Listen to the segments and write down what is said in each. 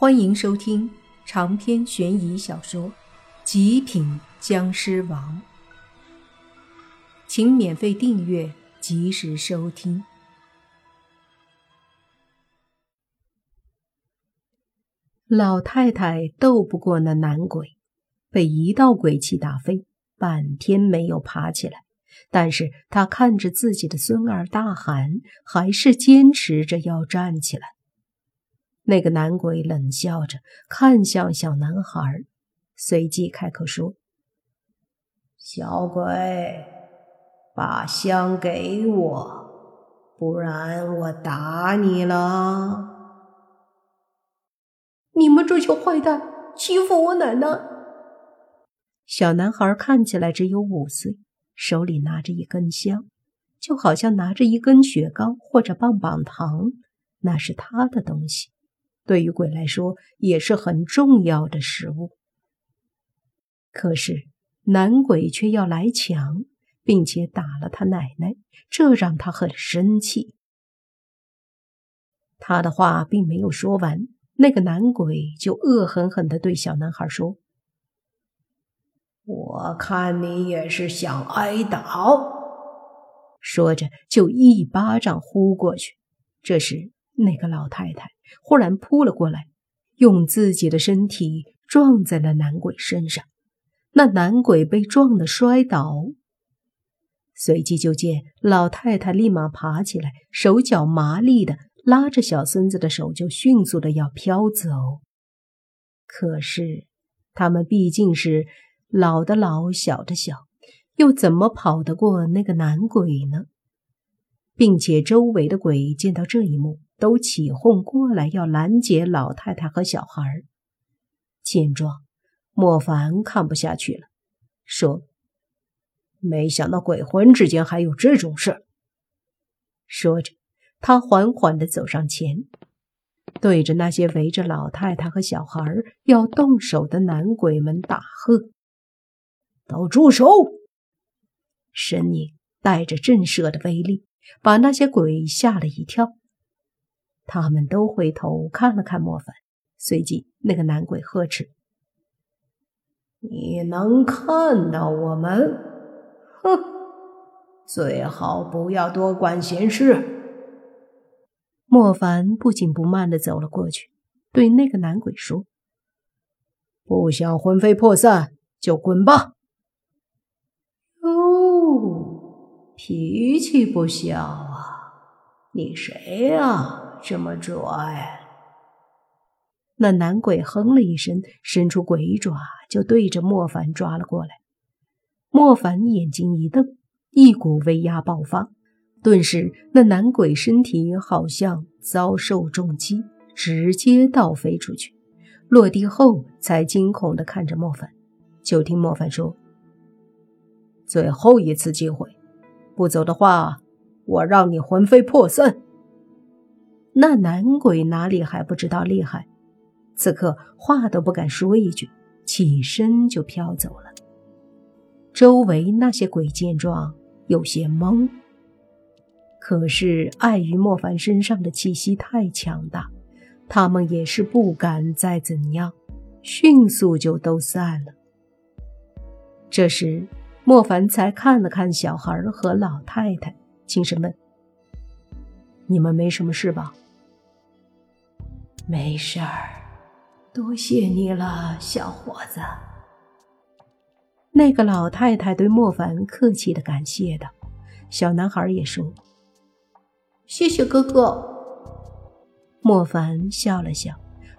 欢迎收听长篇悬疑小说《极品僵尸王》，请免费订阅，及时收听。老太太斗不过那男鬼，被一道鬼气打飞，半天没有爬起来。但是她看着自己的孙儿大喊，还是坚持着要站起来。那个男鬼冷笑着看向小男孩，随即开口说：“小鬼，把香给我，不然我打你了！你们这些坏蛋欺负我奶奶！”小男孩看起来只有五岁，手里拿着一根香，就好像拿着一根雪糕或者棒棒糖，那是他的东西。对于鬼来说也是很重要的食物，可是男鬼却要来抢，并且打了他奶奶，这让他很生气。他的话并没有说完，那个男鬼就恶狠狠地对小男孩说：“我看你也是想挨打。”说着就一巴掌呼过去。这时，那个老太太。忽然扑了过来，用自己的身体撞在了男鬼身上。那男鬼被撞得摔倒，随即就见老太太立马爬起来，手脚麻利的拉着小孙子的手，就迅速的要飘走。可是他们毕竟是老的老，小的小，又怎么跑得过那个男鬼呢？并且周围的鬼见到这一幕。都起哄过来，要拦截老太太和小孩。见状，莫凡看不下去了，说：“没想到鬼魂之间还有这种事。”说着，他缓缓地走上前，对着那些围着老太太和小孩要动手的男鬼们大喝：“都住手！”声音带着震慑的威力，把那些鬼吓了一跳。他们都回头看了看莫凡，随即那个男鬼呵斥：“你能看到我们？哼，最好不要多管闲事。”莫凡不紧不慢的走了过去，对那个男鬼说：“不想魂飞魄散就滚吧。”哦，脾气不小啊！你谁呀？这么拽！那男鬼哼了一声，伸出鬼爪就对着莫凡抓了过来。莫凡眼睛一瞪，一股威压爆发，顿时那男鬼身体好像遭受重击，直接倒飞出去。落地后才惊恐地看着莫凡。就听莫凡说：“最后一次机会，不走的话，我让你魂飞魄散。”那男鬼哪里还不知道厉害，此刻话都不敢说一句，起身就飘走了。周围那些鬼见状有些懵，可是碍于莫凡身上的气息太强大，他们也是不敢再怎样，迅速就都散了。这时，莫凡才看了看小孩和老太太，轻声问：“你们没什么事吧？”没事儿，多谢你了，小伙子。那个老太太对莫凡客气的感谢道。小男孩也说：“谢谢哥哥。”莫凡笑了笑，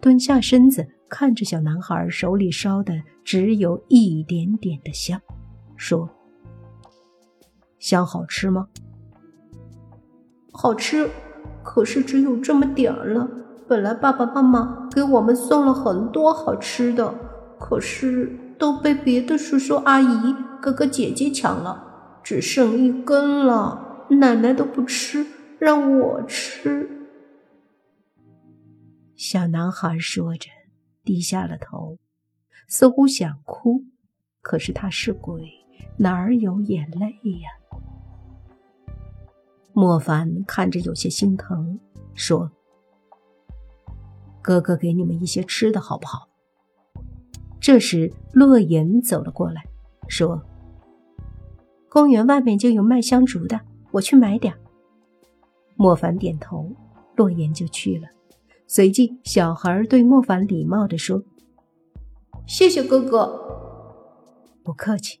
蹲下身子看着小男孩手里烧的只有一点点的香，说：“香好吃吗？”“好吃，可是只有这么点儿了。”本来爸爸妈妈给我们送了很多好吃的，可是都被别的叔叔阿姨、哥哥姐姐抢了，只剩一根了。奶奶都不吃，让我吃。小男孩说着，低下了头，似乎想哭，可是他是鬼，哪儿有眼泪呀？莫凡看着有些心疼，说。哥哥给你们一些吃的好不好？这时，洛言走了过来，说：“公园外面就有卖香烛的，我去买点。”莫凡点头，洛言就去了。随即，小孩对莫凡礼貌地说：“谢谢哥哥。”“不客气。”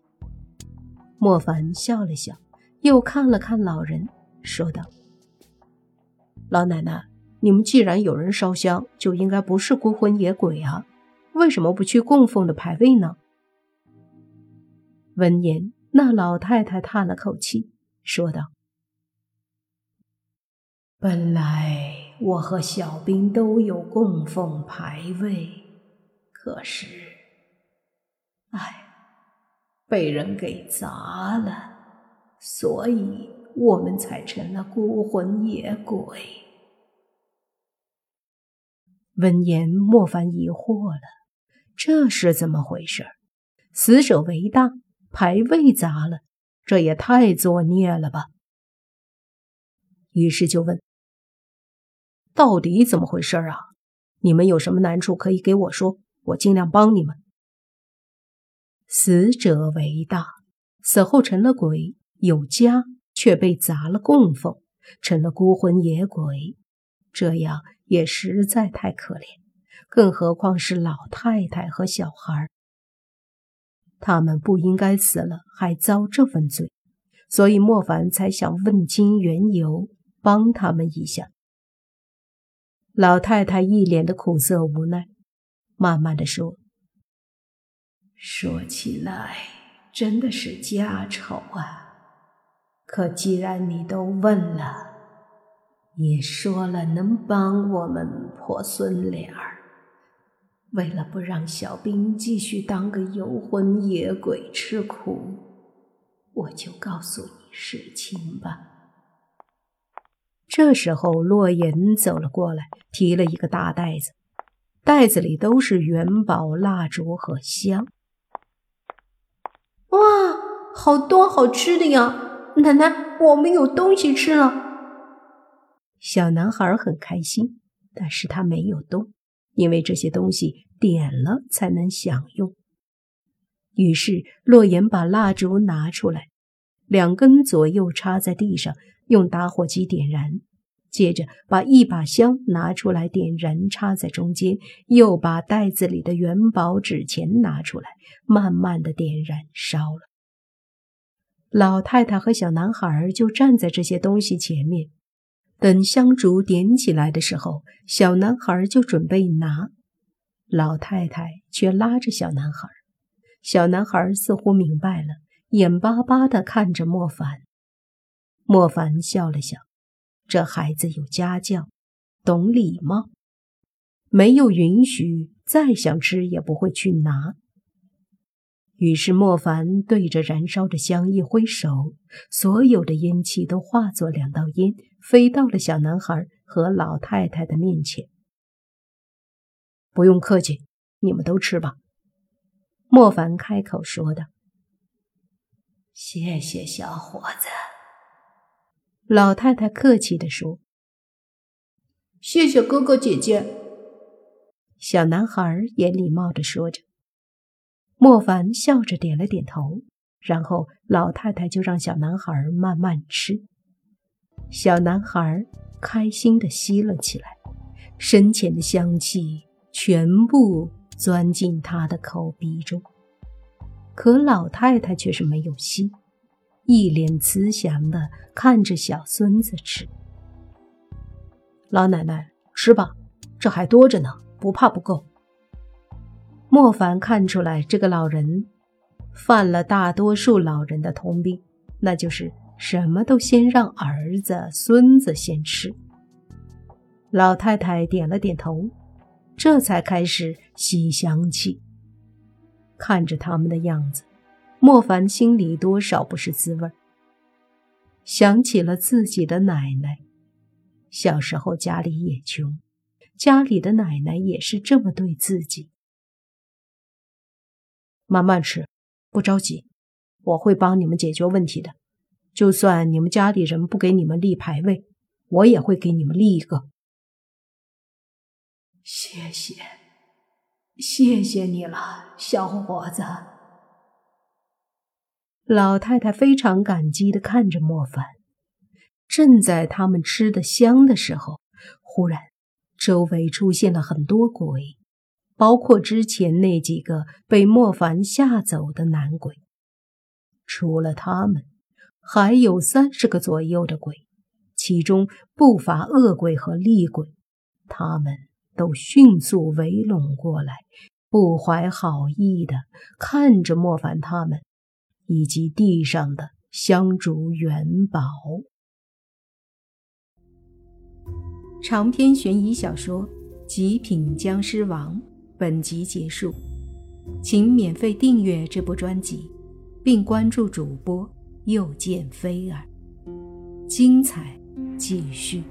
莫凡笑了笑，又看了看老人，说道：“老奶奶，你们既然有人烧香，就应该不是孤魂野鬼啊，为什么不去供奉的牌位呢？”闻言，那老太太叹了口气，说道：“本来我和小兵都有供奉牌位，可是，唉。”被人给砸了，所以我们才成了孤魂野鬼。闻言，莫凡疑惑了：这是怎么回事？死者为大，牌位砸了，这也太作孽了吧！于是就问：到底怎么回事啊？你们有什么难处可以给我说，我尽量帮你们。死者为大，死后成了鬼，有家却被砸了供奉，成了孤魂野鬼，这样也实在太可怜。更何况是老太太和小孩，他们不应该死了还遭这份罪，所以莫凡才想问清缘由，帮他们一下。老太太一脸的苦涩无奈，慢慢的说。说起来，真的是家丑啊！可既然你都问了，也说了能帮我们破孙脸儿，为了不让小兵继续当个游魂野鬼吃苦，我就告诉你实情吧。这时候，洛言走了过来，提了一个大袋子，袋子里都是元宝、蜡烛和香。哇，好多好吃的呀！奶奶，我们有东西吃了。小男孩很开心，但是他没有动，因为这些东西点了才能享用。于是洛言把蜡烛拿出来，两根左右插在地上，用打火机点燃。接着把一把香拿出来点燃，插在中间，又把袋子里的元宝纸钱拿出来，慢慢的点燃烧了。老太太和小男孩就站在这些东西前面，等香烛点起来的时候，小男孩就准备拿，老太太却拉着小男孩。小男孩似乎明白了，眼巴巴的看着莫凡。莫凡笑了笑。这孩子有家教，懂礼貌，没有允许，再想吃也不会去拿。于是莫凡对着燃烧的香一挥手，所有的烟气都化作两道烟，飞到了小男孩和老太太的面前。不用客气，你们都吃吧。莫凡开口说道：“谢谢小伙子。”老太太客气地说：“谢谢哥哥姐姐。”小男孩也礼貌地说着。莫凡笑着点了点头，然后老太太就让小男孩慢慢吃。小男孩开心地吸了起来，深浅的香气全部钻进他的口鼻中。可老太太却是没有吸。一脸慈祥的看着小孙子吃。老奶奶吃吧，这还多着呢，不怕不够。莫凡看出来，这个老人犯了大多数老人的通病，那就是什么都先让儿子、孙子先吃。老太太点了点头，这才开始吸香气。看着他们的样子。莫凡心里多少不是滋味想起了自己的奶奶，小时候家里也穷，家里的奶奶也是这么对自己。慢慢吃，不着急，我会帮你们解决问题的。就算你们家里人不给你们立牌位，我也会给你们立一个。谢谢，谢谢你了，小伙子。老太太非常感激的看着莫凡。正在他们吃的香的时候，忽然周围出现了很多鬼，包括之前那几个被莫凡吓走的男鬼。除了他们，还有三十个左右的鬼，其中不乏恶鬼和厉鬼。他们都迅速围拢过来，不怀好意的看着莫凡他们以及地上的香烛元宝。长篇悬疑小说《极品僵尸王》本集结束，请免费订阅这部专辑，并关注主播又见飞儿，精彩继续。